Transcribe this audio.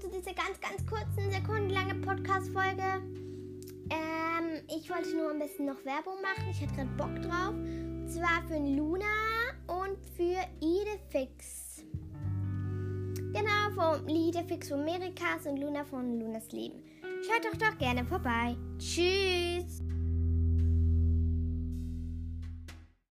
willkommen zu dieser ganz, ganz kurzen, sekundenlange Podcast-Folge. Ähm, ich wollte nur ein bisschen noch Werbung machen. Ich hatte gerade Bock drauf. Und zwar für Luna und für Idefix. Genau, vom Idefix von Amerikas und Luna von Lunas Leben. Schaut doch doch gerne vorbei. Tschüss.